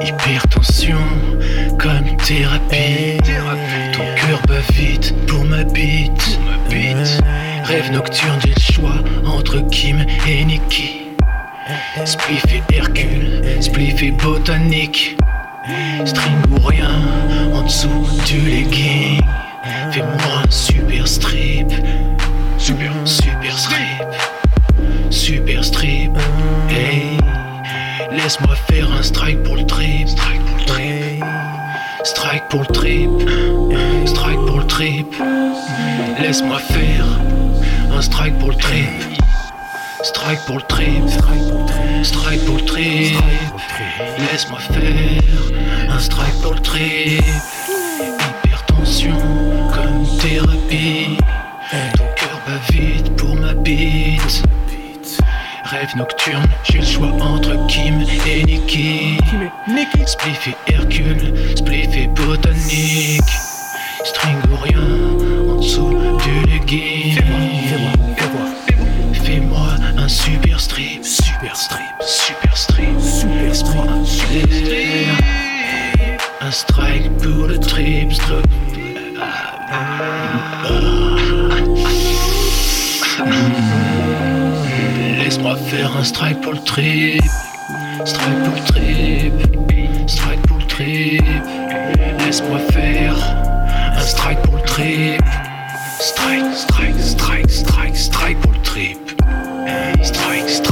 Hypertension comme thérapie. Ton cœur bat vite pour ma bite. Rêve nocturne, j'ai choix entre Kim et Nikki. Spliff et Hercule, spliff et botanique. String ou rien, en dessous du legging. Fais-moi un super strip. Super, super strip. Super strip. Hey, laisse-moi faire un strike pour le trip. Strike pour le trip. Strike pour le trip. Strike pour le trip. Laisse-moi faire un strike pour le trip. Strike pour le trip. Strike pour le trip. Laisse-moi faire un strike pour le trip. Hypertension comme thérapie. Ton cœur bat vite pour ma bite. Rêve nocturne, j'ai le choix entre Kim et Nikki. Spliff et Hercule, spliff et botanique. Un strike pour le tripster. Laisse-moi faire un strike pour le trip. Strike pour le trip. Strike pour le trip. Laisse-moi faire un strike pour le trip. Strike, strike, strike, strike, strike pour le trip. Strike, strike.